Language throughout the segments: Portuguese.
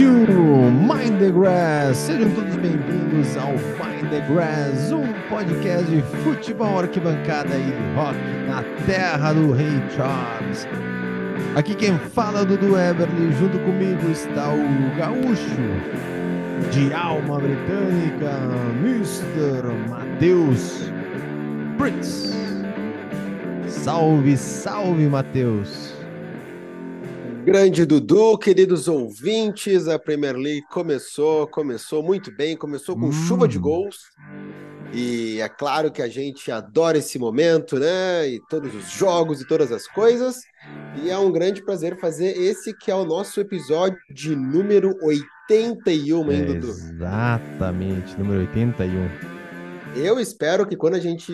to Mind the Grass. Sejam todos bem-vindos ao Mind the Grass, um podcast de futebol, arquibancada e rock na terra do Rei Charles. Aqui quem fala é o Dudu Eberly, junto comigo está o gaúcho de alma britânica, Mr. Matheus Prince. Salve, salve, Matheus. Grande Dudu, queridos ouvintes, a Premier League começou, começou muito bem, começou com Hum. chuva de gols. E é claro que a gente adora esse momento, né? E todos os jogos e todas as coisas. E é um grande prazer fazer esse que é o nosso episódio de número 81, hein, Dudu? Exatamente, número 81. Eu espero que quando a gente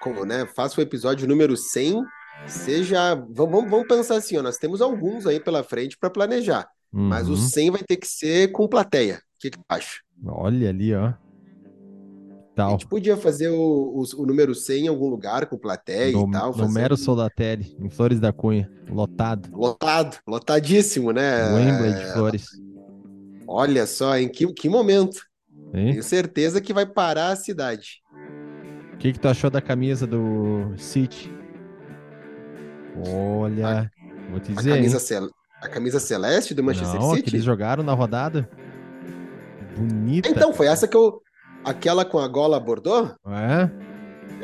como, né, faça o episódio número 100, seja. Vamos, vamos- pensar assim, ó, nós temos alguns aí pela frente para planejar. Mas o Uhum. 100 vai ter que ser com plateia. O que que tu acha? Olha ali, ó. A Tal. gente podia fazer o, o, o número 100 em algum lugar com plateia No, e tal. fazer Mero um- Soldatelli, em Flores da Cunha, lotado. Lotado, lotadíssimo, né? Wembley de Flores. Olha só, em que, que momento. Hein? Tenho certeza que vai parar a cidade. O que, que tu achou da camisa do City? Olha, vou te A dizer. camisa, hein? cel- a camisa celeste do Manchester Não, a que City? eles jogaram na rodada. Bonita. Então, foi essa que eu. Aquela com a gola bordô? É?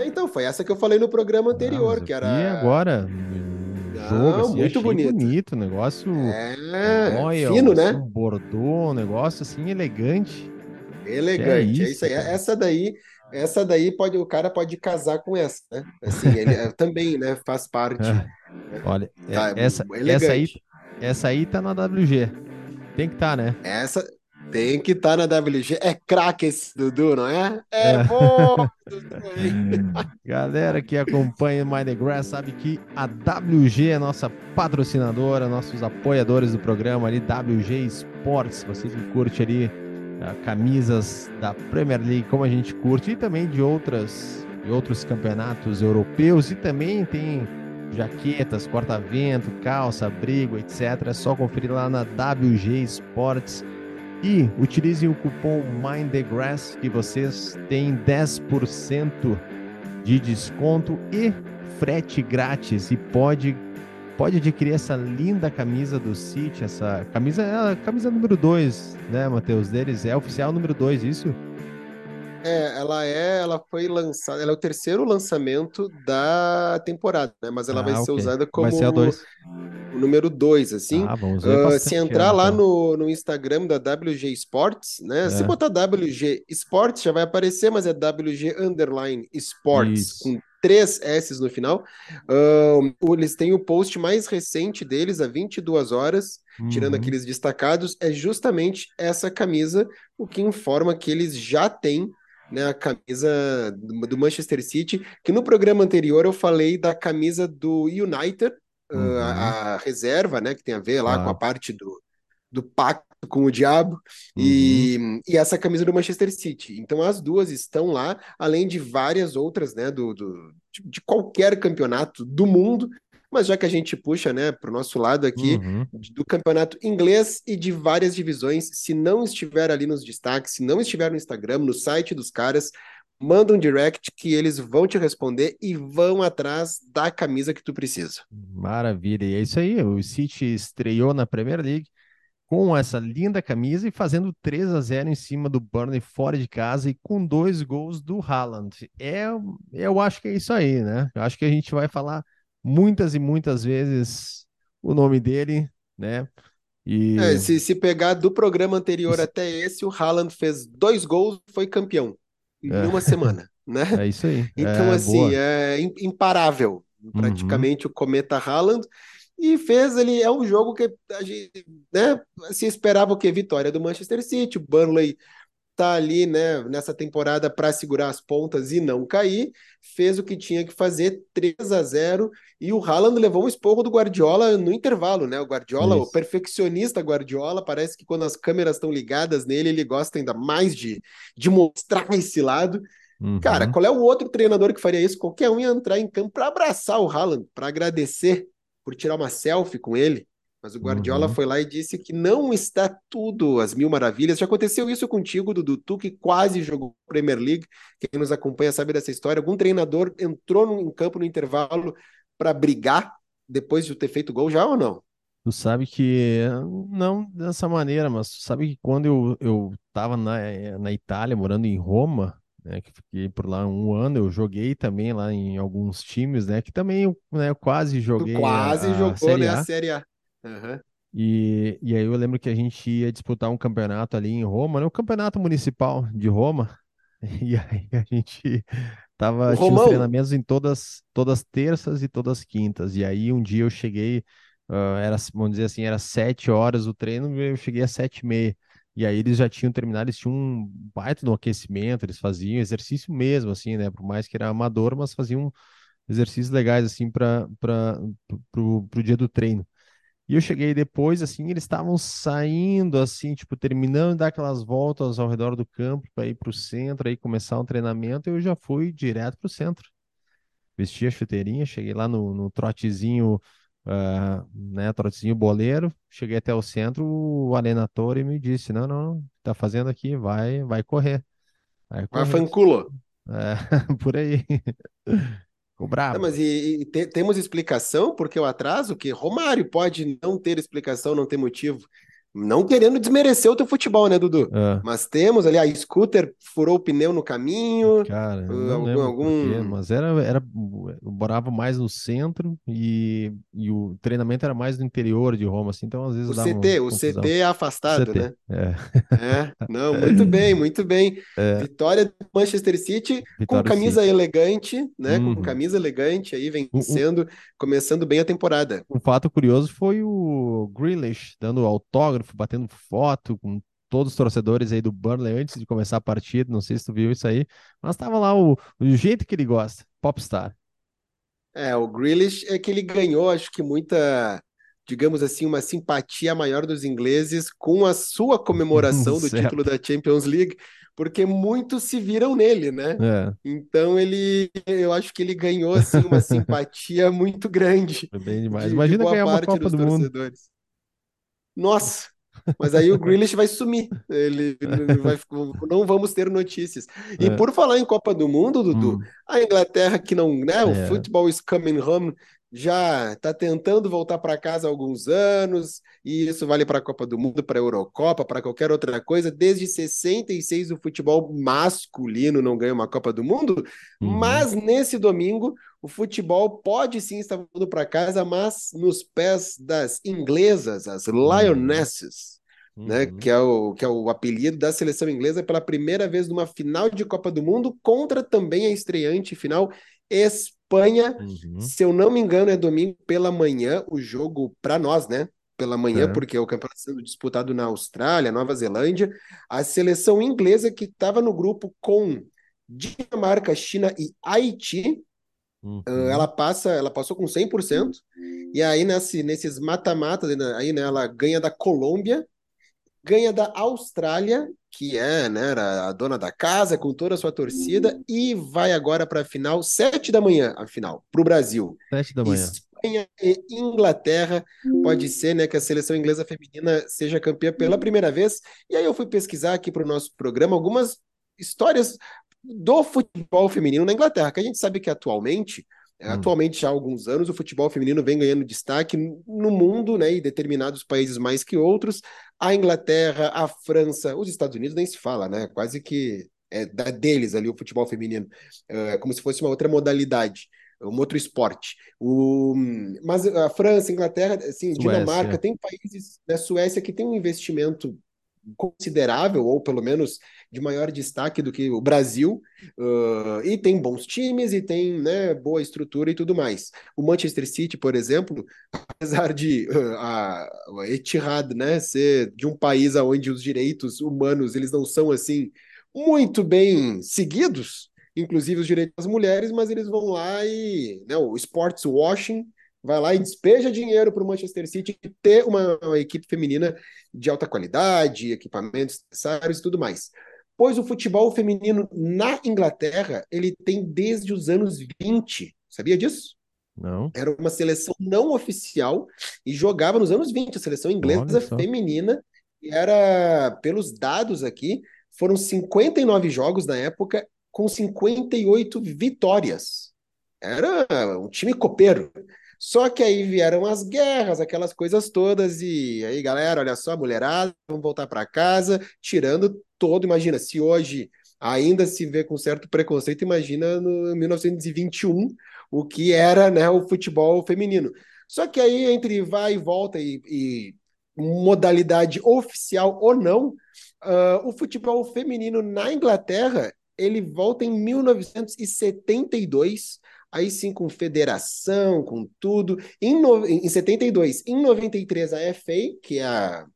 Então, foi essa que eu falei no programa anterior, Não, que era. agora. um Não, jogo assim, muito bonito. bonito. Negócio. É, royal, fino, né? um bordô, um negócio assim elegante. Elegante, é é isso aí. isso, cara. Essa daí, essa daí pode, o cara pode casar com essa, né? Assim, ele é- também, né, faz parte. Olha, é- Tá, essa, elegante. essa, aí, essa aí tá na WG. Tem que tá, né? Essa tem que estar na WG. É craque esse Dudu, não é? É, É. bom, Dudu? Galera que acompanha o Mind the Grass sabe que a WG é nossa patrocinadora, nossos apoiadores do programa ali, WG Sports. Você que curte ali camisas da Premier League, como a gente curte, e também de outras de outros campeonatos europeus, e também tem jaquetas, corta-vento, calça, abrigo, etc. É só conferir lá na WG Sports. E utilizem o cupom MindTheGrass que vocês têm 10% de desconto e frete grátis. E pode, pode adquirir essa linda camisa do City, essa camisa é a camisa número 2, né, Matheus? Deles é oficial número 2, isso? É, ela é, ela foi lançada, ela é o terceiro lançamento da temporada, né? Mas ela vai Ah, ser usada como ser a 2. o número 2, assim. Ah, Ah, bastante se entrar lá então. no, no Instagram da WG Sports, né? Se É. botar WG Sports já vai aparecer, mas é WG Underline Sports Isso. com três S no final. Eles têm o post mais recente deles, há 22 horas, tirando Uhum. aqueles destacados, é justamente essa camisa, o que informa que eles já têm né, a camisa do Manchester City, que no programa anterior eu falei da camisa do United, ah, Uhum. a, a reserva, né, que tem a ver lá com a parte do, do pacto com o diabo, e, e essa camisa do Manchester City. Então as duas estão lá, além de várias outras, né, do, do- de, de qualquer campeonato do mundo, mas já que a gente puxa, né, para o nosso lado aqui, Uhum. do campeonato inglês e de várias divisões. Se não estiver ali nos destaques, se não estiver no Instagram, no site dos caras, manda um direct que eles vão te responder e vão atrás da camisa que tu precisa. Maravilha. E é isso aí. O City estreou na Premier League com essa linda camisa e fazendo 3 a 0 em cima do Burnley fora de casa e com dois gols do Haaland. É, eu acho que é isso aí, né? Eu acho que a gente vai falar muitas e muitas vezes o nome dele, né? E É, se, se pegar do programa anterior Isso. até esse, o Haaland fez dois gols e foi campeão em É. uma semana, né? é isso aí. Então, É, assim, boa. Uhum. é im- imparável, praticamente o Cometa Haaland. E fez ele, é um jogo que a gente, né, se esperava o quê? Vitória do Manchester City, o Burnley tá ali, né, nessa temporada para segurar as pontas e não cair, fez o que tinha que fazer, 3 a 0 e o Haaland levou um esporro do Guardiola no intervalo, né? O Guardiola, o Isso. perfeccionista Guardiola, parece que quando as câmeras estão ligadas nele, ele gosta ainda mais de, de mostrar esse lado. Cara, Uhum. qual é o outro treinador que faria isso? Qualquer um ia entrar em campo para abraçar o Haaland, para agradecer por tirar uma selfie com ele. Mas o Guardiola uhum. foi lá e disse que não está tudo às mil maravilhas. Já aconteceu isso contigo, Dudu, tu que quase jogou Premier League. Quem nos acompanha sabe dessa história. Algum treinador entrou no, em campo no intervalo para brigar depois de ter feito gol já ou não? Tu sabe que não dessa maneira, mas tu sabe que quando eu, eu tava na, na Itália, morando em Roma, né, que fiquei por lá um ano, eu joguei também lá em alguns times, né, que também né, eu quase joguei tu quase a, a jogou, Série né, a. Série A. Uhum. E, e aí eu lembro que a gente ia disputar um campeonato ali em Roma, né, o campeonato municipal de Roma, e aí a gente tava tinha os treinamentos em todas todas terças e todas quintas, e aí um dia eu cheguei, uh, era, vamos dizer assim, era sete horas o treino, eu cheguei às sete e meia, e aí eles já tinham terminado, eles tinham um baita no aquecimento, eles faziam exercício mesmo, assim, né? Por mais que era amador, mas faziam exercícios legais, assim, para pro dia do treino. E eu cheguei depois, assim, eles estavam saindo, assim, tipo, terminando de dar aquelas voltas ao redor do campo para ir para o centro, aí começar um treinamento, eu já fui direto para o centro. Vesti a chuteirinha, cheguei lá no, no trotezinho uh, né, trotezinho boleiro, cheguei até o centro, o alienator e me disse, não, não, tá fazendo aqui, vai, vai correr. Vai correr. Vai. É, por aí. Ficou bravo. Não, mas e, e te, temos explicação porque o atraso, que Romário pode não ter explicação, não ter motivo. Não querendo desmerecer o teu futebol, né, Dudu? É. Mas temos ali, a scooter furou o pneu no caminho. Cara, uh, algum, algum... Quê, mas era, era. Eu morava mais no centro e, e o treinamento era mais no interior de Roma, assim, então às vezes. O CT, o CT é afastado, CT, né? É. é. Não, muito bem, muito bem. É. Vitória do Manchester City Vitória com camisa City. elegante, né? Uhum. Com camisa elegante aí, vencendo, começando bem a temporada. Um fato curioso foi o Grealish dando autógrafo batendo foto com todos os torcedores aí do Burnley antes de começar a partida. Não sei se tu viu isso aí, mas tava lá o, o jeito que ele gosta, popstar. É, o Grealish é que ele ganhou, acho que muita, digamos assim, uma simpatia maior dos ingleses com a sua comemoração do título da Champions League, porque muitos se viram nele, né? É. Então ele, eu acho que ele ganhou assim uma simpatia muito grande. Bem demais. De, Imagina ganhar uma Copa do Mundo. Nossa, mas aí o Grealish vai sumir. Ele vai, não vamos ter notícias. E é. por falar em Copa do Mundo, Dudu, hum. a Inglaterra que não, né, o é. futebol is coming home já está tentando voltar para casa há alguns anos, e isso vale para a Copa do Mundo, para a Eurocopa, para qualquer outra coisa. Desde 66 o futebol masculino não ganha uma Copa do Mundo, uhum. mas nesse domingo o futebol pode sim estar voltando para casa, mas nos pés das inglesas, as Lionesses. Né, uhum. Né, que, é o, que é o apelido da seleção inglesa pela primeira vez numa final de Copa do Mundo contra também a estreante final Espanha. Uhum. Se eu não me engano, é domingo pela manhã o jogo para nós, né? Pela manhã, é. porque o campeonato sendo disputado na Austrália, Nova Zelândia. A seleção inglesa que estava no grupo com Dinamarca, China e Haiti Uhum. ela passa, ela passou com 100%, e aí nesse, nesses mata-matas, né, aí né, ela ganha da Colômbia, ganha da Austrália, que é né, a dona da casa, com toda a sua torcida, e vai agora para a final, sete da manhã, a final, para o Brasil. Sete da manhã. Espanha e Inglaterra, pode ser né, que a seleção inglesa feminina seja campeã pela primeira vez. E aí eu fui pesquisar aqui para o nosso programa algumas histórias do futebol feminino na Inglaterra, que a gente sabe que atualmente, hum. atualmente já há alguns anos, o futebol feminino vem ganhando destaque no mundo, né, e determinados países mais que outros. A Inglaterra, a França, os Estados Unidos nem se fala, né? Quase que é da deles ali o futebol feminino, é como se fosse uma outra modalidade um outro esporte. O, mas a França, a Inglaterra, assim, Suécia. Dinamarca, tem países, né, Suécia, que tem um investimento considerável, ou pelo menos de maior destaque do que o Brasil, uh, e tem bons times e tem né, boa estrutura e tudo mais. O Manchester City, por exemplo, apesar de uh, a, a Etihad né, ser de um país onde os direitos humanos eles não são assim muito bem seguidos, inclusive os direitos das mulheres, mas eles vão lá e né, o sports washing vai lá e despeja dinheiro para o Manchester City ter uma, uma, equipe feminina de alta qualidade, equipamentos necessários e tudo mais. Pois o futebol feminino na Inglaterra, ele tem desde os anos 20. Sabia disso? Não. Era uma seleção não oficial e jogava nos anos 20, a seleção inglesa feminina. E era, pelos dados aqui, foram 59 jogos na época, com 58 vitórias. Era um time copeiro. Só que aí vieram as guerras, aquelas coisas todas, e aí, galera, olha só, mulherada, vamos voltar para casa, tirando todo. Imagina, se hoje ainda se vê com certo preconceito, imagina no 1921 o que era né, o futebol feminino. Só que aí, entre vai e volta e, e modalidade oficial ou não, uh, o futebol feminino na Inglaterra ele volta em 1972, aí sim com federação, com tudo. Em, no, em 72, em 93 a FA, que é a,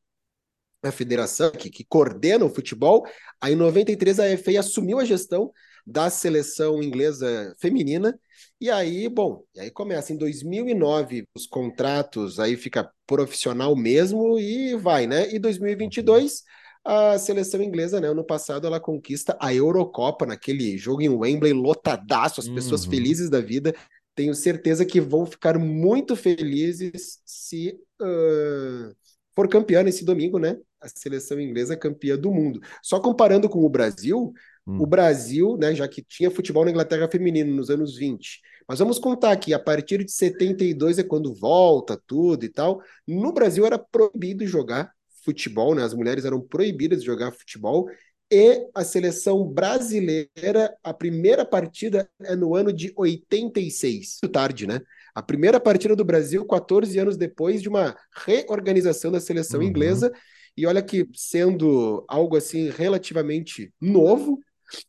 a federação que, que coordena o futebol, aí em 93 a FA assumiu a gestão da seleção inglesa feminina. E aí, bom, e aí começa em 2009 os contratos, aí fica profissional mesmo e vai, né? E 2022 a seleção inglesa, né, ano passado ela conquista a Eurocopa naquele jogo em Wembley lotadaço, as pessoas uhum. felizes da vida. Tenho certeza que vão ficar muito felizes se uh, for campeã nesse domingo, né? A seleção inglesa campeã do mundo. Só comparando com o Brasil, Hum. O Brasil, né, já que tinha futebol na Inglaterra feminino nos anos 20, mas vamos contar que a partir de 72 é quando volta tudo e tal. No Brasil era proibido jogar futebol, né? As mulheres eram proibidas de jogar futebol. E a seleção brasileira, a primeira partida é no ano de 86. Muito tarde, né? A primeira partida do Brasil, 14 anos depois de uma reorganização da seleção uhum. inglesa. E olha que sendo algo assim relativamente novo,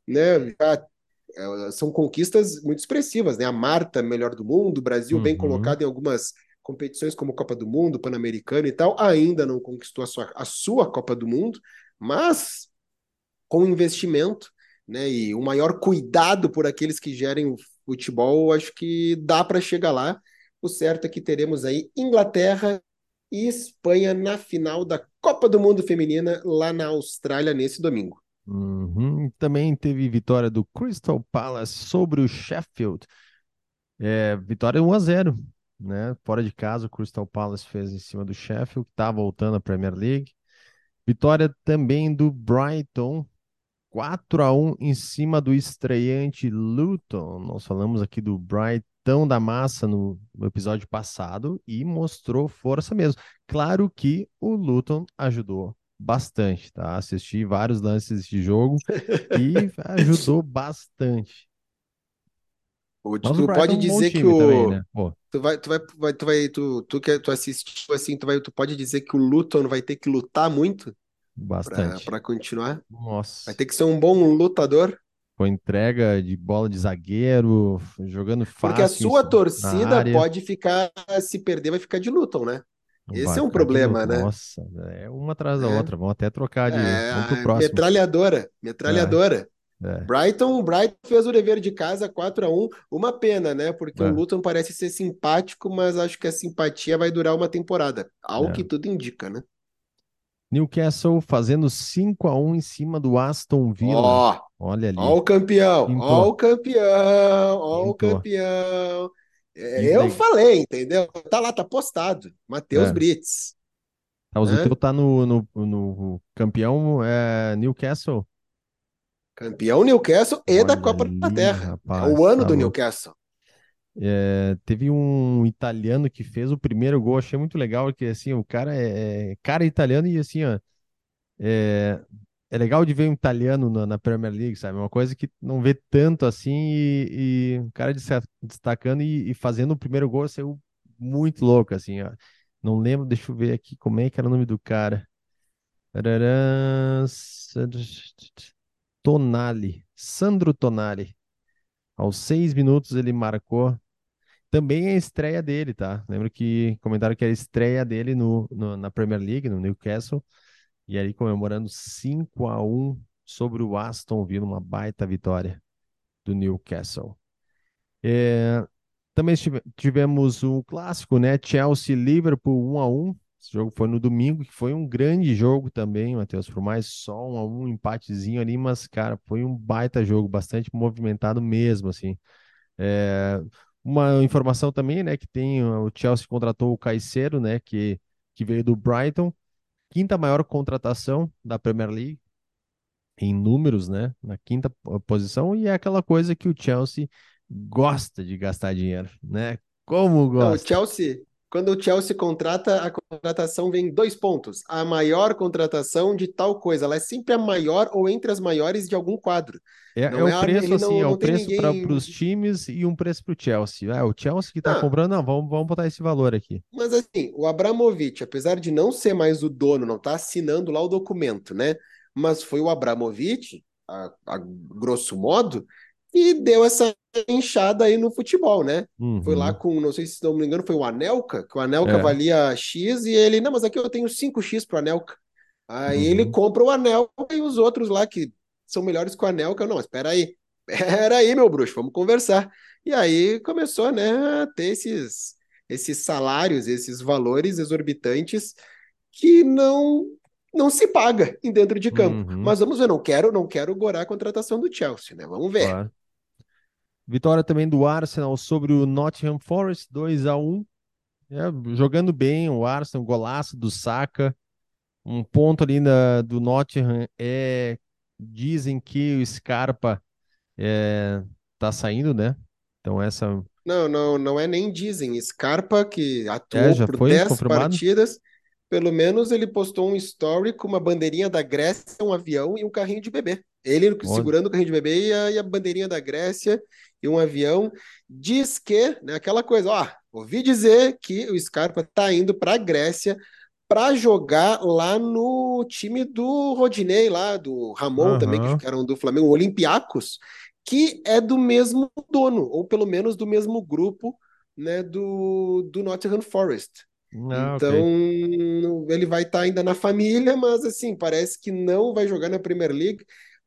né? Já, é, são conquistas muito expressivas, né? A Marta, melhor do mundo, o Brasil uhum. bem colocado em algumas competições como Copa do Mundo, Pan-Americano e tal, ainda não conquistou a sua, a sua Copa do Mundo, mas com investimento, né? E o maior cuidado por aqueles que gerem o futebol, acho que dá para chegar lá. O certo é que teremos aí Inglaterra e Espanha na final da Copa do Mundo Feminina lá na Austrália nesse domingo. Uhum. Também teve vitória do Crystal Palace sobre o Sheffield. É, vitória 1 a 0, né? Fora de casa, o Crystal Palace fez em cima do Sheffield, que está voltando à Premier League. Vitória também do Brighton, 4 a 1 em cima do estreante Luton. Nós falamos aqui do Brighton da massa no, no episódio passado e mostrou força mesmo. Claro que o Luton ajudou bastante, tá? Assisti vários lances de jogo e ajudou bastante. O, tu pode é um dizer que o também, né? tu vai tu vai, vai tu vai tu tu que tu assistiu assim, tu vai tu pode dizer que o Luton vai ter que lutar muito bastante para continuar? Nossa. Vai ter que ser um bom lutador. Com entrega de bola de zagueiro, jogando fácil. Porque a sua torcida pode ficar se perder vai ficar de Luton, né? Esse é um problema, né? Nossa, é uma atrás da é. outra. Vamos até trocar de é, vamos pro próximo. Metralhadora, metralhadora. É. é. Brighton, Brighton fez o dever de casa 4 a 1 Uma pena, né? Porque o é. Luton parece ser simpático, mas acho que a simpatia vai durar uma temporada. Ao é. que tudo indica, né? Newcastle fazendo 5 a 1 em cima do Aston Villa. Ó, Olha ali. Ó o campeão, ó o campeão, ó o campeão. É, eu falei, entendeu? Tá lá, tá postado. Matheus é. Brits. Tá, o né? teu tá no, no, no campeão é, Newcastle. Campeão Newcastle e Olha da Copa ali, da Terra. Rapaz, é o ano tá do Newcastle. É, teve um italiano que fez o primeiro gol, achei muito legal, que assim, o cara é, é cara italiano e assim, ó, é, é legal de ver um italiano na, na, Premier League, sabe? Uma coisa que não vê tanto assim e, e o cara destacando e, e, fazendo o primeiro gol saiu muito louco, assim, ó. Não lembro, deixa eu ver aqui como é que era o nome do cara. Tonali, Sandro Tonali. Aos seis minutos ele marcou. Também é a estreia dele, tá? Lembro que comentaram que era a estreia dele no, no na Premier League, no Newcastle. E aí comemorando 5 a 1 sobre o Aston Villa, uma baita vitória do Newcastle. É, também tivemos um clássico, né? Chelsea Liverpool 1 a 1. Esse jogo foi no domingo, que foi um grande jogo também, Matheus, por mais só um um empatezinho ali, mas cara, foi um baita jogo, bastante movimentado mesmo assim. É, Uma informação também, né, que tem o Chelsea contratou o Caicedo, né, que, que veio do Brighton, quinta maior contratação da Premier League em números, né, na quinta posição e é aquela coisa que o Chelsea gosta de gastar dinheiro, né? Como gosta. Não, o Chelsea, quando o Chelsea contrata, a contratação vem dois pontos. A maior contratação de tal coisa. Ela é sempre a maior ou entre as maiores de algum quadro. É, é o é preço, assim, não, é o preço ninguém... para os times e um preço para o Chelsea. É, o Chelsea que está ah, comprando, não, vamos, vamos botar esse valor aqui. Mas assim, o Abramovich, apesar de não ser mais o dono, não está assinando lá o documento, né? Mas foi o Abramovich, a, a grosso modo, e deu essa enxada aí no futebol, né? Uhum. Foi lá uhum. com, não sei se não me engano, foi o Anelka, que o Anelka é. valia X e ele, não, mas aqui eu tenho 5X pro Anelka. Aí uhum. ele compra o Anelka e os outros lá que são melhores que o Anelka, não, espera aí, espera aí, meu bruxo, vamos conversar. E aí começou, né, a ter esses, esses salários, esses valores exorbitantes que não não se paga em dentro de campo. Uhum. Mas vamos ver, não quero, não quero gorar a contratação do Chelsea, né? Vamos ver. Claro. Vitória também do Arsenal sobre o Nottingham Forest, 2 a 1 é, Jogando bem o Arsenal, golaço do Saka. Um ponto ali na, do Nottingham é. Dizem que o Scarpa é, tá saindo, né? Então essa. Não, não, não é nem dizem. Scarpa, que atuou é, por 10 partidas, pelo menos ele postou um story com uma bandeirinha da Grécia, um avião e um carrinho de bebê. Ele Olha. segurando o carrinho de bebê e a, e a bandeirinha da Grécia e um avião. Diz que, né, aquela coisa, ó, ouvi dizer que o Scarpa está indo para a Grécia para jogar lá no time do Rodinei, lá do Ramon uhum. também, que eram do Flamengo, Olympiacos, que é do mesmo dono, ou pelo menos do mesmo grupo, né, do, do Nottingham Forest. Ah, então, okay. ele vai estar tá ainda na família, mas assim, parece que não vai jogar na Premier League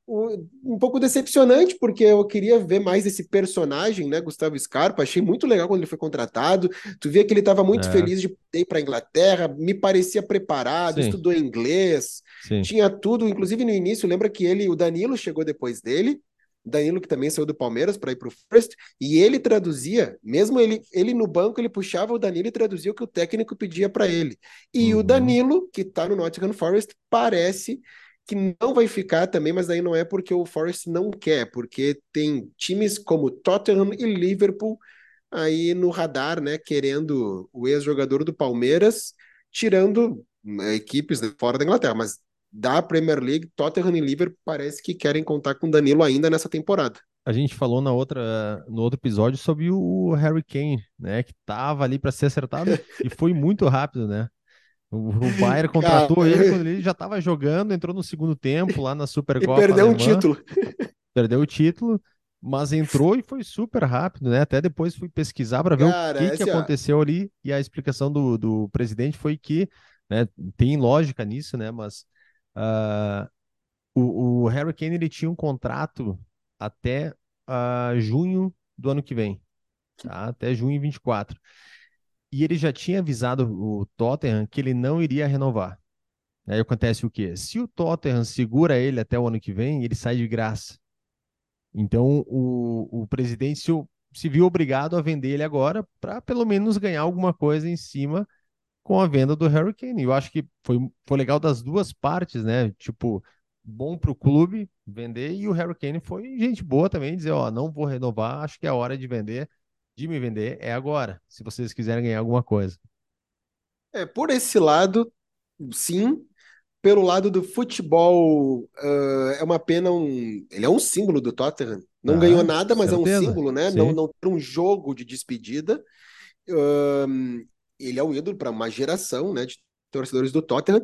um pouco decepcionante, porque eu queria ver mais esse personagem, né, Gustavo Scarpa. Achei muito legal quando ele foi contratado. Tu via que ele estava muito é. feliz de ir para a Inglaterra, me parecia preparado, Sim. estudou inglês, Sim. tinha tudo. Inclusive no início, lembra que ele, o Danilo chegou depois dele. Danilo que também saiu do Palmeiras para ir para o First, e ele traduzia, mesmo ele, ele no banco, ele puxava o Danilo e traduzia o que o técnico pedia para ele. E uhum. o Danilo, que está no Nottingham Forest, parece que não vai ficar também, mas aí não é porque o Forest não quer, porque tem times como Tottenham e Liverpool aí no radar, né, querendo o ex-jogador do Palmeiras, tirando né, equipes fora da Inglaterra, mas da Premier League, Tottenham e Liverpool parece que querem contar com Danilo ainda nessa temporada. A gente falou na outra, no outro episódio sobre o Harry Kane, né, que tava ali para ser acertado e foi muito rápido, né? O, o Bayern contratou Cara, ele quando ele já estava jogando, entrou no segundo tempo lá na Supercopa. E perdeu o um título. Perdeu o título, mas entrou e foi super rápido, né? Até depois fui pesquisar para ver Cara, o que, que assim, aconteceu ali. E a explicação do, do presidente foi que, né, tem lógica nisso, né? Mas uh, o, o Harry Kane ele tinha um contrato até uh, junho do ano que vem, tá? até junho 24 e ele já tinha avisado o Tottenham que ele não iria renovar. Aí acontece o quê? Se o Tottenham segura ele até o ano que vem, ele sai de graça. Então o, o presidente se, se viu obrigado a vender ele agora para pelo menos ganhar alguma coisa em cima com a venda do Harry Kane. Eu acho que foi, foi legal das duas partes, né? Tipo, bom para o clube vender e o Harry Kane foi gente boa também, dizer, ó, não vou renovar, acho que é hora de vender de me vender é agora, se vocês quiserem ganhar alguma coisa. É, por esse lado, sim. Pelo lado do futebol, uh, é uma pena um. Ele é um símbolo do Tottenham. Não ah, ganhou nada, mas certeza. é um símbolo, né? Não, não ter um jogo de despedida. Uh, ele é o ídolo para uma geração, né, de torcedores do Tottenham.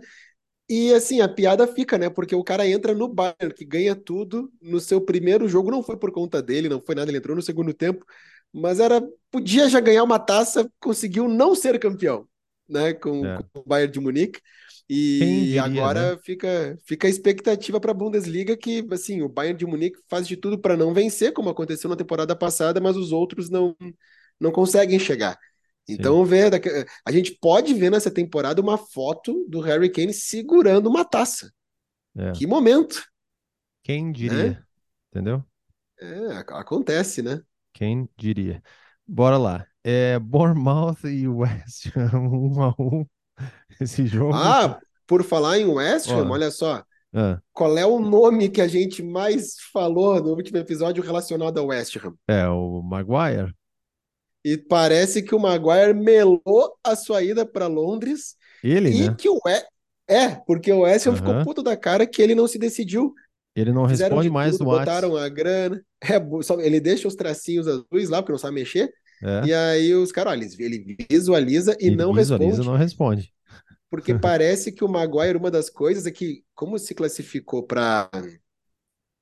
E assim, a piada fica, né? Porque o cara entra no Bayern, que ganha tudo no seu primeiro jogo, não foi por conta dele, não foi nada, ele entrou no segundo tempo, mas era podia já ganhar uma taça, conseguiu não ser campeão, né, com, é. com o Bayern de Munique. E diria, agora né? fica, fica a expectativa para a Bundesliga que assim, o Bayern de Munique faz de tudo para não vencer, como aconteceu na temporada passada, mas os outros não não conseguem chegar. Então, vê, a gente pode ver nessa temporada uma foto do Harry Kane segurando uma taça. É. Que momento! Quem diria? Né? Entendeu? É, acontece, né? Quem diria? Bora lá. É Bournemouth e West Ham, um a um. Esse jogo. Ah, por falar em West Ham, olha só. Ah, Qual é o nome que a gente mais falou no último episódio relacionado ao West Ham? é o Maguire. E parece que o Maguire melou a sua ida para Londres Ele, e né? que o West... É, porque o West Ham ficou Aham. puto da cara que ele não se decidiu. Ele não Fizeram responde de mais tudo, no WhatsApp. botaram a grana. É, só- ele deixa os tracinhos azuis lá, porque não sabe mexer. É. E aí os caras, olha, ele visualiza e Ele não visualiza, responde. não responde. Porque parece que o Maguire, uma das coisas é que, como se classificou para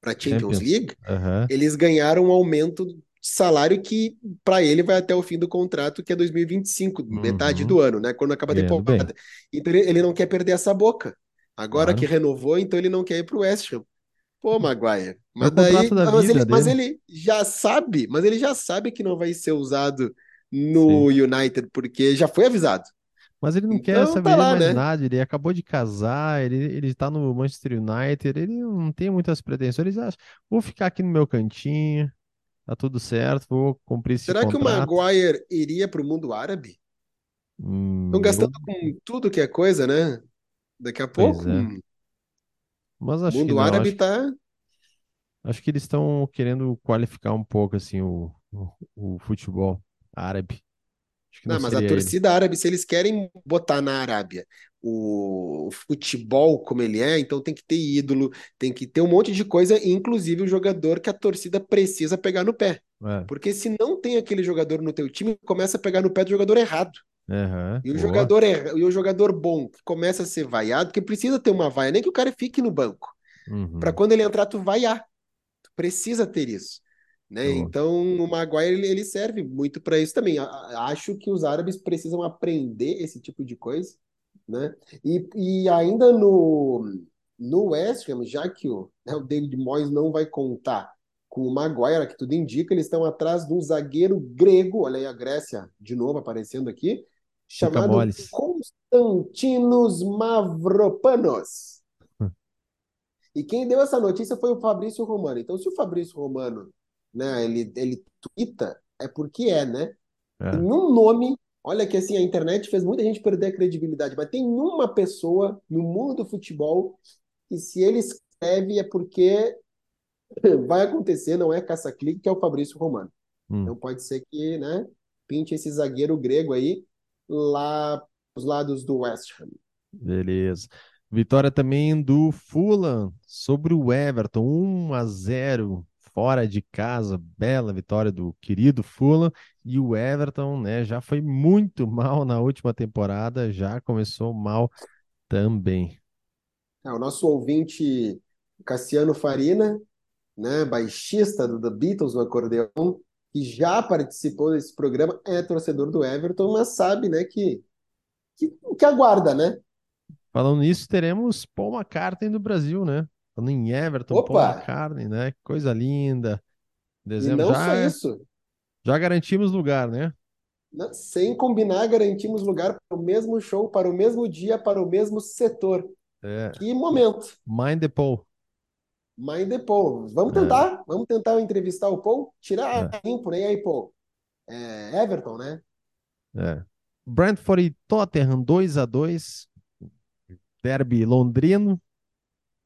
para Champions Champions. League, Aham. eles ganharam um aumento de salário que para ele vai até o fim do contrato, que é 2025, metade Uhum. do ano, né? Quando acaba a temporada. Então ele, ele não quer perder essa boca. Agora Claro. que renovou, então ele não quer ir para o West Ham. Pô, Maguire. Mas contrato daí, da mas ele, mas ele já sabe, mas ele já sabe que não vai ser usado no United, porque já foi avisado. Mas ele não quer Então saber tá de lá, mais né? nada. Ele acabou de casar, ele, ele tá no Manchester United, ele não tem muitas pretensões. Ele acha, vou ficar aqui no meu cantinho, tá tudo certo, vou cumprir esse Será que o contrato. Maguire iria para o mundo árabe? Hum, Estão eu- gastando com tudo que é coisa, né? Daqui a pouco, é. hum, mas o acho que mundo não. árabe Acho, tá. acho que eles estão querendo qualificar um pouco assim o, o, o futebol árabe. Que não Não, mas a seria ele. torcida árabe, se eles querem botar na Arábia o o futebol como ele é, então tem que ter ídolo, tem que ter um monte de coisa, inclusive o jogador que a torcida precisa pegar no pé. É, Porque se não tem aquele jogador no teu time, começa a pegar no pé do jogador errado. Aham, E o boa. jogador erra- e o jogador bom que começa a ser vaiado, que precisa ter uma vaia, nem que o cara fique no banco. Uhum. Para quando ele entrar, tu vaiar. Tu precisa ter isso. Né? Boa. Então, o Maguire ele, ele serve muito para isso também. Acho que os árabes precisam aprender esse tipo de coisa. Né? E, e ainda no, no West Ham, já que o, né, o David Moyes não vai contar com o Maguire, que tudo indica, eles estão atrás de um zagueiro grego, olha aí a Grécia de novo aparecendo aqui, chamado moles. Konstantinos Mavropanos. Hum. E quem deu essa notícia foi o Fabrício Romano. Então, se o Fabrício Romano, né, ele, ele twitta, é porque é, né? É. E num nome, olha que assim, a internet fez muita gente perder a credibilidade, mas tem uma pessoa no mundo do futebol que se ele escreve é porque vai acontecer, não é caça-clique, que é o Fabrício Romano. Hum. Então pode ser que, né, pinte esse zagueiro grego aí lá os lados do West Ham. Beleza. Vitória também do Fulham sobre o Everton, 1 a 0 fora de casa. Bela vitória do querido Fulham. E o Everton, né, já foi muito mal na última temporada, já começou mal também. É, o nosso ouvinte Cassiano Farina, né, baixista do The Beatles no acordeão, que já participou desse programa, é torcedor do Everton, mas sabe, né, que que, que aguarda, né? Falando nisso, teremos Paul McCartney do Brasil, né? Falando em Everton, Paul Opa! McCartney, né? Coisa linda. E Dezembro não só já, isso, já garantimos lugar, né? né, sem combinar, garantimos lugar para o mesmo show, para o mesmo dia, para o mesmo setor. É. Que momento! Mind the Paul. The Paul. Vamos É. tentar? Vamos tentar entrevistar o Paul? Tirar É. a limpo, né? E aí, Paul? É, Everton, né? É. Brentford e Tottenham 2 a 2 Derby londrino.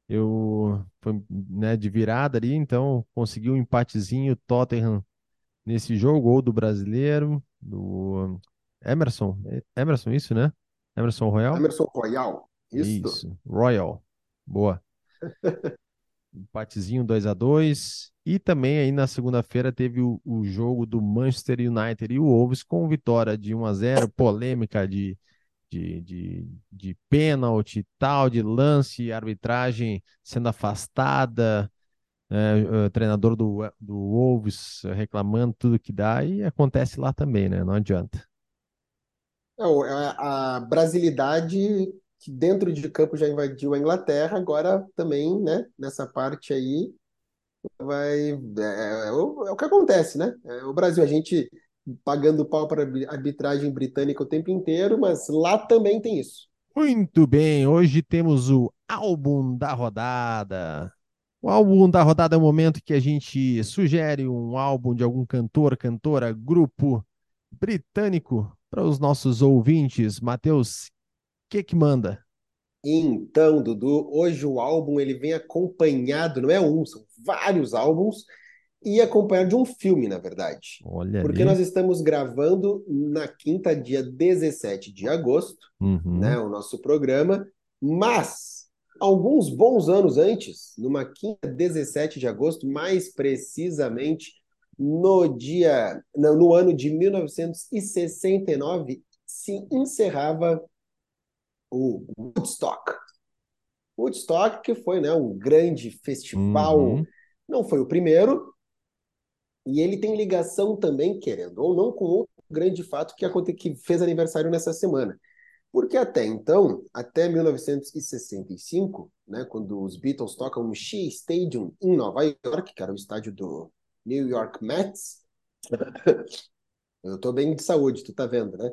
Eu foi, né, de virada ali, então conseguiu um empatezinho Tottenham nesse jogo, gol do brasileiro, do Emerson. É Emerson, isso, né? Emerson Royal? Emerson Royal. Isso. Isso, Royal. Boa. Empatezinho 2 a 2 E também aí na segunda-feira teve o, o jogo do Manchester United e o Wolves com vitória de 1 a 0 polêmica de, de, de, de pênalti tal, de lance, arbitragem sendo afastada, é, treinador do, do Wolves reclamando tudo que dá, e acontece lá também, né? Não adianta. É, é a brasilidade que dentro de campo já invadiu a Inglaterra, agora também, né? Nessa parte aí, vai. É, é o, é o que acontece, né? É o Brasil, a gente pagando pau para arbitragem britânica o tempo inteiro, mas lá também tem isso. Muito bem, hoje temos o álbum da rodada. O álbum da rodada é o momento que a gente sugere um álbum de algum cantor, cantora, grupo britânico para os nossos ouvintes. Matheus, que que manda? Então, Dudu, hoje o álbum ele vem acompanhado, não é um, são vários álbuns, e acompanhado de um filme, na verdade. Olha Porque ali. nós estamos gravando na quinta, dia 17 de agosto, Uhum. né, o nosso programa, mas alguns bons anos antes, numa quinta, 17 de agosto, mais precisamente no dia, no ano de 1969, se encerrava o Woodstock. Woodstock, que foi, né, um grande festival, Uhum. não foi o primeiro, e ele tem ligação também, querendo ou não, com outro grande fato que, aconte... que fez aniversário nessa semana. Porque até então, até 1965, né, quando os Beatles tocam no Shea Stadium em Nova York, que era o estádio do New York Mets, eu tô bem de saúde, tu tá vendo, né?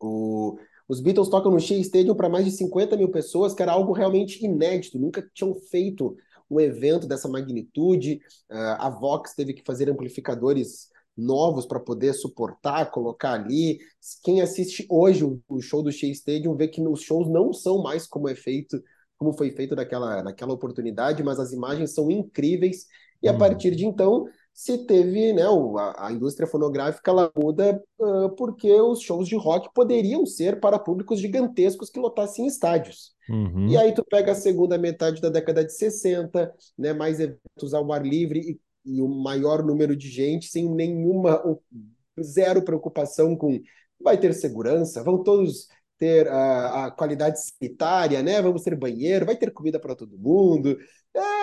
O... Os Beatles tocam no Shea Stadium para mais de 50 mil pessoas, que era algo realmente inédito, nunca tinham feito um evento dessa magnitude. Uh, a Vox teve que fazer amplificadores novos para poder suportar, colocar ali. Quem assiste hoje o, show do Shea Stadium vê que os shows não são mais como é feito, como foi feito naquela, naquela oportunidade, mas as imagens são incríveis. E a Uhum. partir de então se teve, né, o- a, a indústria fonográfica ela muda ah, porque os shows de rock poderiam ser para públicos gigantescos que lotassem estádios. Uhum. E aí tu pega a segunda metade da década de 60, né, mais eventos ao ar livre e, e o maior número de gente sem nenhuma, ou zero preocupação com vai ter segurança, vão todos ter a, a qualidade sanitária, né? Vamos ter banheiro, vai ter comida para todo mundo.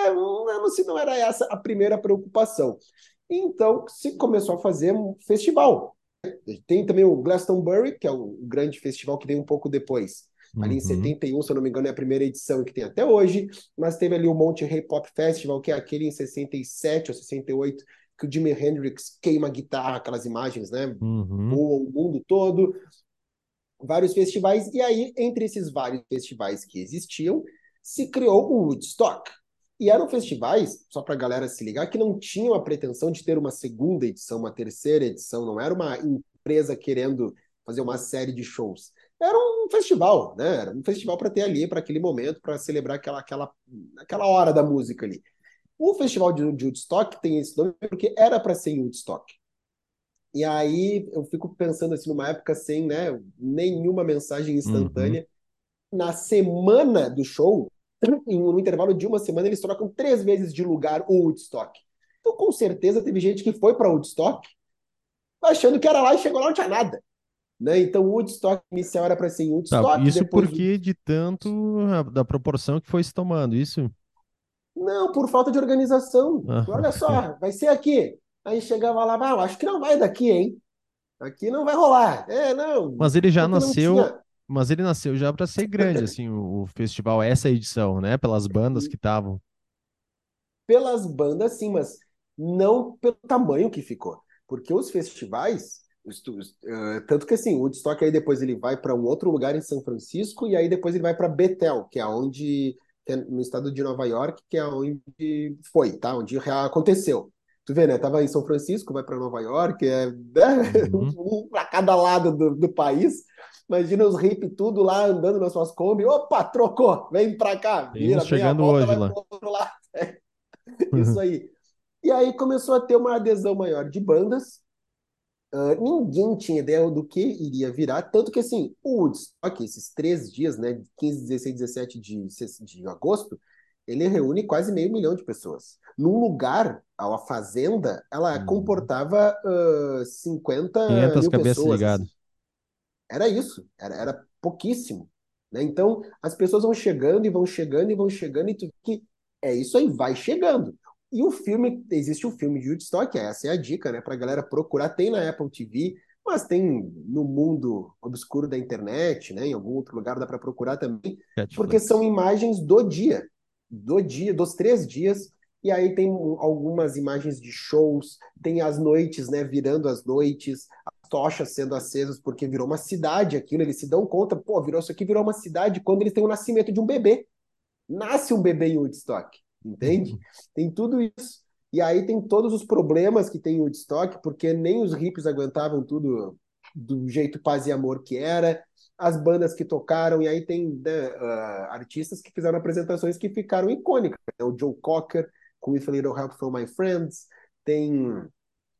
É, não, se não era essa a primeira preocupação. Então se começou a fazer um festival. Tem também o Glastonbury, que é o grande festival que veio um pouco depois. Ali em Uhum. 71, se eu não me engano, é a primeira edição que tem até hoje, mas teve ali o Monterey Pop Festival, que é aquele em 67 ou 68, que o Jimi Hendrix queima a guitarra, aquelas imagens, né? Uhum. O mundo todo. Vários festivais, e aí, entre esses vários festivais que existiam, se criou o Woodstock. E eram festivais, só para a galera se ligar, que não tinham a pretensão de ter uma segunda edição, uma terceira edição, não era uma empresa querendo fazer uma série de shows era um festival, né? Era um festival para ter ali, para aquele momento, para celebrar aquela, aquela, aquela hora da música ali. O festival de, de Woodstock tem esse nome porque era para ser em Woodstock. E aí eu fico pensando assim, numa época sem né, nenhuma mensagem instantânea. Uhum. Na semana do show, em um intervalo de uma semana, eles trocam três vezes de lugar o Woodstock. Então, com certeza, teve gente que foi para Woodstock achando que era lá e chegou lá não tinha nada. Né? Então, o Woodstock inicial era para ser em Woodstock. Tá, isso porque de tanto da proporção que foi se tomando, isso? Não, por falta de organização. Ah. Olha só, vai ser aqui. Aí chegava lá, ah, acho que não vai daqui, hein? Aqui não vai rolar. É, não. Mas ele já nasceu, tinha... mas ele nasceu já para ser grande, assim, o, o, festival, essa edição, né? Pelas bandas que estavam. Pelas bandas, sim, mas não pelo tamanho que ficou. Porque os festivais, Uh, tanto que assim, o Woodstock aí depois ele vai para um outro lugar em São Francisco e aí depois ele vai para Bethel, que é onde que é no estado de Nova York, que é onde foi, tá? Onde aconteceu. Tu vê, né? Tava em São Francisco, vai para Nova York, é né? uhum. um para cada lado do, do, país. Imagina os hippies tudo lá andando nas suas Kombi. Opa, trocou, vem para cá. Vira, chegando volta, hoje lá. lá. É. Isso aí. E aí começou a ter uma adesão maior de bandas. Uh, ninguém tinha ideia do que iria virar, tanto que assim, o Woodstock, esses três dias, né, 15, 16, 17 de, de agosto, ele reúne quase meio milhão de pessoas. Num lugar, a fazenda, ela Uhum. comportava uh, 50 500 mil cabeças pessoas. ligadas. Era isso, era, era pouquíssimo. Né? Então, as pessoas vão chegando e vão chegando e vão chegando, e tu que é isso aí, vai chegando. E o filme, existe um filme de Woodstock, essa é a dica, né, pra galera procurar, tem na Apple TV, mas tem no mundo obscuro da internet, né, em algum outro lugar dá para procurar também, Netflix. porque são imagens do dia, do dia, dos três dias, e aí tem algumas imagens de shows, tem as noites, né, virando as noites, tochas sendo acesas, porque virou uma cidade aquilo, eles se dão conta, pô, virou isso aqui, virou uma cidade quando eles têm o nascimento de um bebê. Nasce um bebê em Woodstock, entende? Tem tudo isso. E aí tem todos os problemas que tem o Woodstock, porque nem os hippies aguentavam tudo do jeito paz e amor que era, as bandas que tocaram, e aí tem né, uh, artistas que fizeram apresentações que ficaram icônicas. Né? O Joe Cocker, com With a Little Help from My Friends, tem.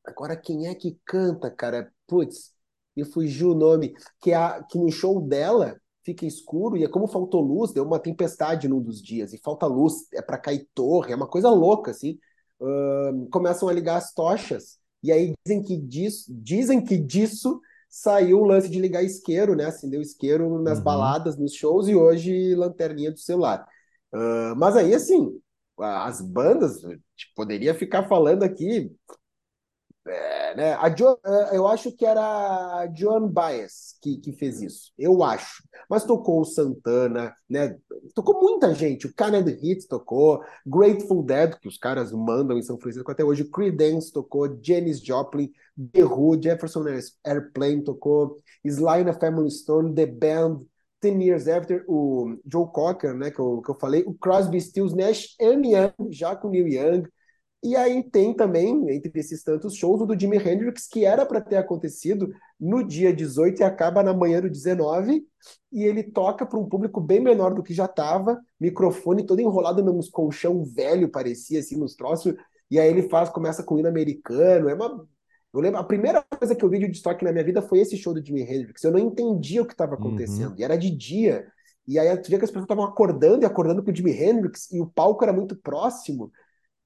Agora, quem é que canta, cara? Putz, me fugiu o nome. Que, a, que no show dela fica escuro e é como faltou luz, deu uma tempestade num dos dias, e falta luz, é para cair torre, é uma coisa louca, assim. Uh, começam a ligar as tochas, e aí dizem que disso, dizem que disso saiu o lance de ligar isqueiro, né? Acendeu isqueiro nas uhum. baladas, nos shows, e hoje lanterninha do celular. Uh, mas aí, assim, as bandas, poderia ficar falando aqui é, né? a é, eu acho que era a Joan Baez que, que fez isso, eu acho. Mas tocou o Santana, né? Tocou muita gente. O Canada Hits tocou, Grateful Dead, que os caras mandam em São Francisco até hoje, Creedence tocou, Janis Joplin, The Who, Jefferson Airplane tocou, Sly na Family Stone, The Band, Ten Years After, o Joe Cocker, né, que eu, que eu falei, o Crosby, Stills, Nash and Young, já com Neil Young, e aí tem também, entre esses tantos shows, o do Jimi Hendrix, que era para ter acontecido no dia 18 e acaba na manhã do 19, e ele toca para um público bem menor do que já estava, microfone todo enrolado num colchão velho, parecia assim, nos troços, e aí ele faz, começa com o hino americano, é uma... Eu lembro, a primeira coisa que eu vi de estoque na minha vida foi esse show do Jimi Hendrix, eu não entendia o que estava acontecendo, uhum. e era de dia, e aí tu via que as pessoas estavam acordando e acordando com o Jimi Hendrix, e o palco era muito próximo,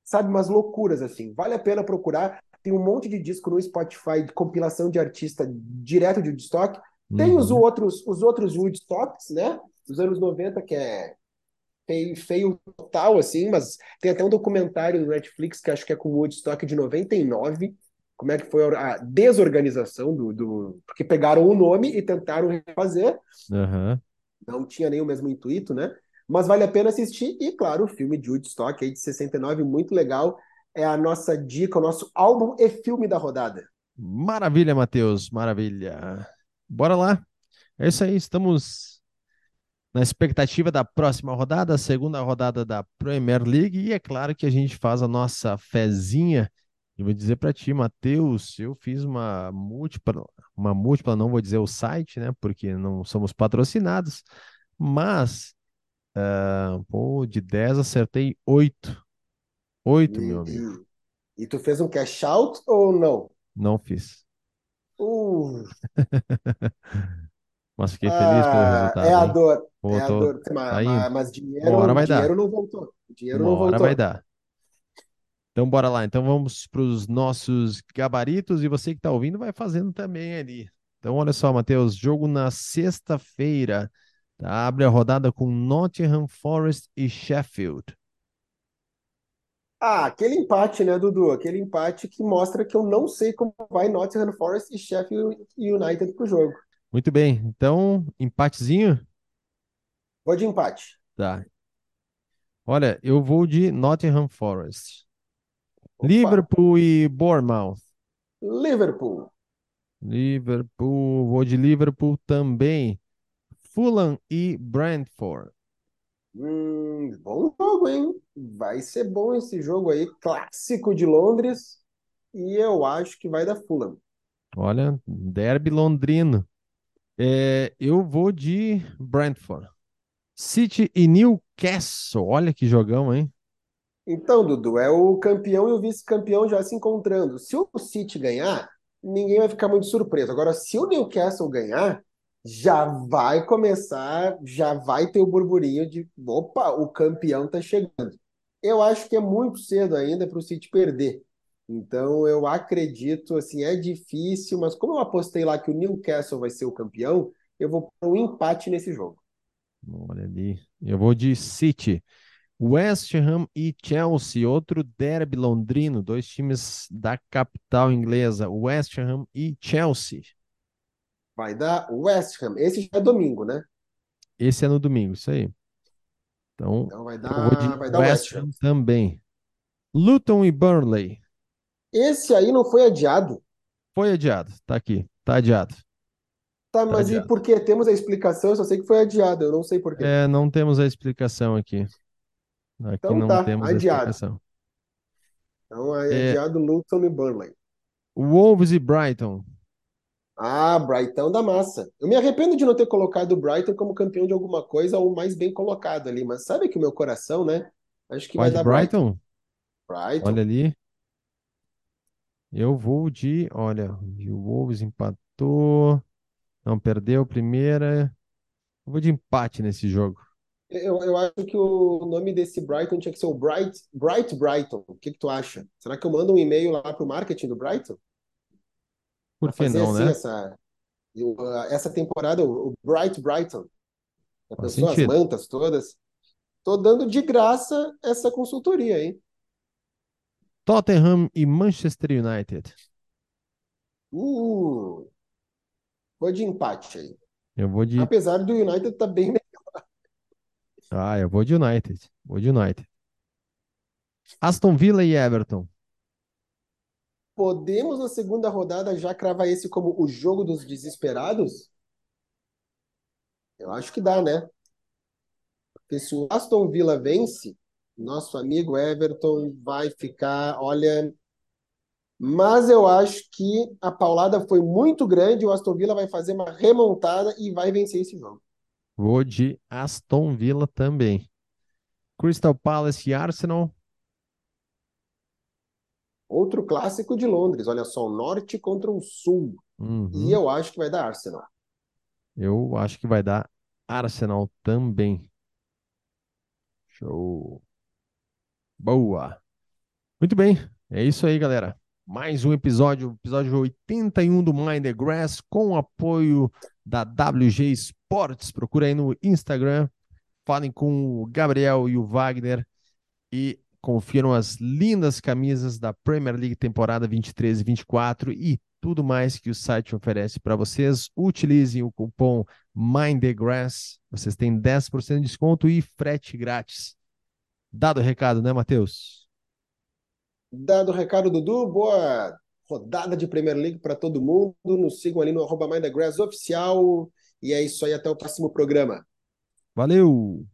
sabe, umas loucuras assim. Vale a pena procurar. Tem um monte de disco no Spotify de compilação de artista direto de Woodstock. Tem uhum. os outros, os outros Woodstocks, né? Dos anos 90, que é feio, feio total, assim, mas tem até um documentário no Netflix que acho que é com o Woodstock de 99. Como é que foi a desorganização do. do... Porque pegaram o nome e tentaram refazer. Uhum. Não tinha nem o mesmo intuito, né? Mas vale a pena assistir. E, claro, o filme de Woodstock aí de 69, muito legal. É a nossa dica, o nosso álbum e filme da rodada. Maravilha, Matheus, maravilha. Bora lá. É isso aí, estamos na expectativa da próxima rodada, a segunda rodada da Premier League, e é claro que a gente faz a nossa fezinha. E vou dizer para ti, Matheus, eu fiz uma múltipla, uma múltipla, não vou dizer o site, né, porque não somos patrocinados, mas Uh, pô, de 10 acertei 8. 8, e, meu amigo. E, e, tu fez um cash out ou não? Não fiz. Uh. mas fiquei feliz pelo ah, resultado. É a dor. Voltou. É a dor. Mas, tá mas, mas dinheiro, Uma hora vai dinheiro dar. não voltou. Dinheiro Uma não voltou. hora vai dar. Então bora lá. Então vamos para os nossos gabaritos e você que está ouvindo vai fazendo também ali. Então olha só, Matheus, jogo na sexta-feira. Tá? Abre a rodada com Nottingham Forest e Sheffield. Ah, aquele empate, né, Dudu? Aquele empate que mostra que eu não sei como vai Nottingham Forest e Sheffield United pro jogo. Muito bem. Então, empatezinho? Vou de empate. Tá. Olha, eu vou de Nottingham Forest. Opa. Liverpool e Bournemouth. Liverpool. Liverpool, vou de Liverpool também. Fulham e Brentford. Hum, bom jogo, hein? Vai ser bom esse jogo aí, clássico de Londres. E eu acho que vai dar Fulham. Olha, derby londrino. É, eu vou de Brentford. City e Newcastle. Olha que jogão, hein? Então, Dudu, é o campeão e o vice-campeão já se encontrando. Se o City ganhar, ninguém vai ficar muito surpreso. Agora, se o Newcastle ganhar, já vai começar, já vai ter o burburinho de opa, o campeão tá chegando. Eu acho que é muito cedo ainda para o City perder. Então eu acredito, assim, é difícil, mas como eu apostei lá que o Newcastle vai ser o campeão, eu vou para um empate nesse jogo. Olha ali, eu vou de City. West Ham e Chelsea, outro derby londrino, dois times da capital inglesa, West Ham e Chelsea. Vai dar West Ham. Esse já é domingo, né? Esse é no domingo, isso aí. Então, então vai dar, vai dar West, West Ham também. Luton e Burnley. Esse aí não foi adiado? Foi adiado, tá aqui, tá adiado. Tá, tá mas adiado. e por que? Temos a explicação, eu só sei que foi adiado, eu não sei por quê. É, não temos a explicação aqui. Aqui então, não tá, temos adiado. a explicação. Então, é adiado Luton e Burnley. Wolves e Brighton. Ah, Brighton da massa. Eu me arrependo de não ter colocado o Brighton como campeão de alguma coisa ou mais bem colocado ali, mas sabe que o meu coração, né? Acho que vai, vai dar Brighton. Brighton. Olha ali. Eu vou de, olha, o Wolves empatou, não perdeu a primeira. Eu vou de empate nesse jogo. Eu, eu acho que o nome desse Brighton tinha que ser o Bright, Bright Brighton. O que, que tu acha? Será que eu mando um e-mail lá para o marketing do Brighton? Por que não, assim, né? Essa, essa temporada, o Bright Brighton. A pessoa, as mantas todas. Tô dando de graça essa consultoria, hein? Tottenham e Manchester United. Uh, vou de empate aí. Eu vou de. Apesar do United tá bem melhor. Ah, eu vou de United. Vou de United. Aston Villa e Everton. Podemos na segunda rodada já cravar esse como o jogo dos desesperados? Eu acho que dá, né? Porque se o Aston Villa vence, nosso amigo Everton vai ficar, olha. Mas eu acho que a paulada foi muito grande. O Aston Villa vai fazer uma remontada e vai vencer esse jogo. Vou de Aston Villa também. Crystal Palace e Arsenal. Outro clássico de Londres. Olha só, o norte contra o sul. Uhum. E eu acho que vai dar Arsenal. Eu acho que vai dar Arsenal também. Show. Boa. Muito bem. É isso aí, galera. Mais um episódio, episódio 81 do Mind the Grass, com o apoio da WG Sports. Procura aí no Instagram, falem com o Gabriel e o Wagner e confiram as lindas camisas da Premier League temporada 23 e 24 e tudo mais que o site oferece para vocês. Utilizem o cupom MindTheGrass, vocês têm 10% de desconto e frete grátis. Dado o recado, né, Matheus? Dado o recado, Dudu. Boa rodada de Premier League para todo mundo. Nos sigam ali no arroba Grass oficial. E é isso aí, até o próximo programa. Valeu!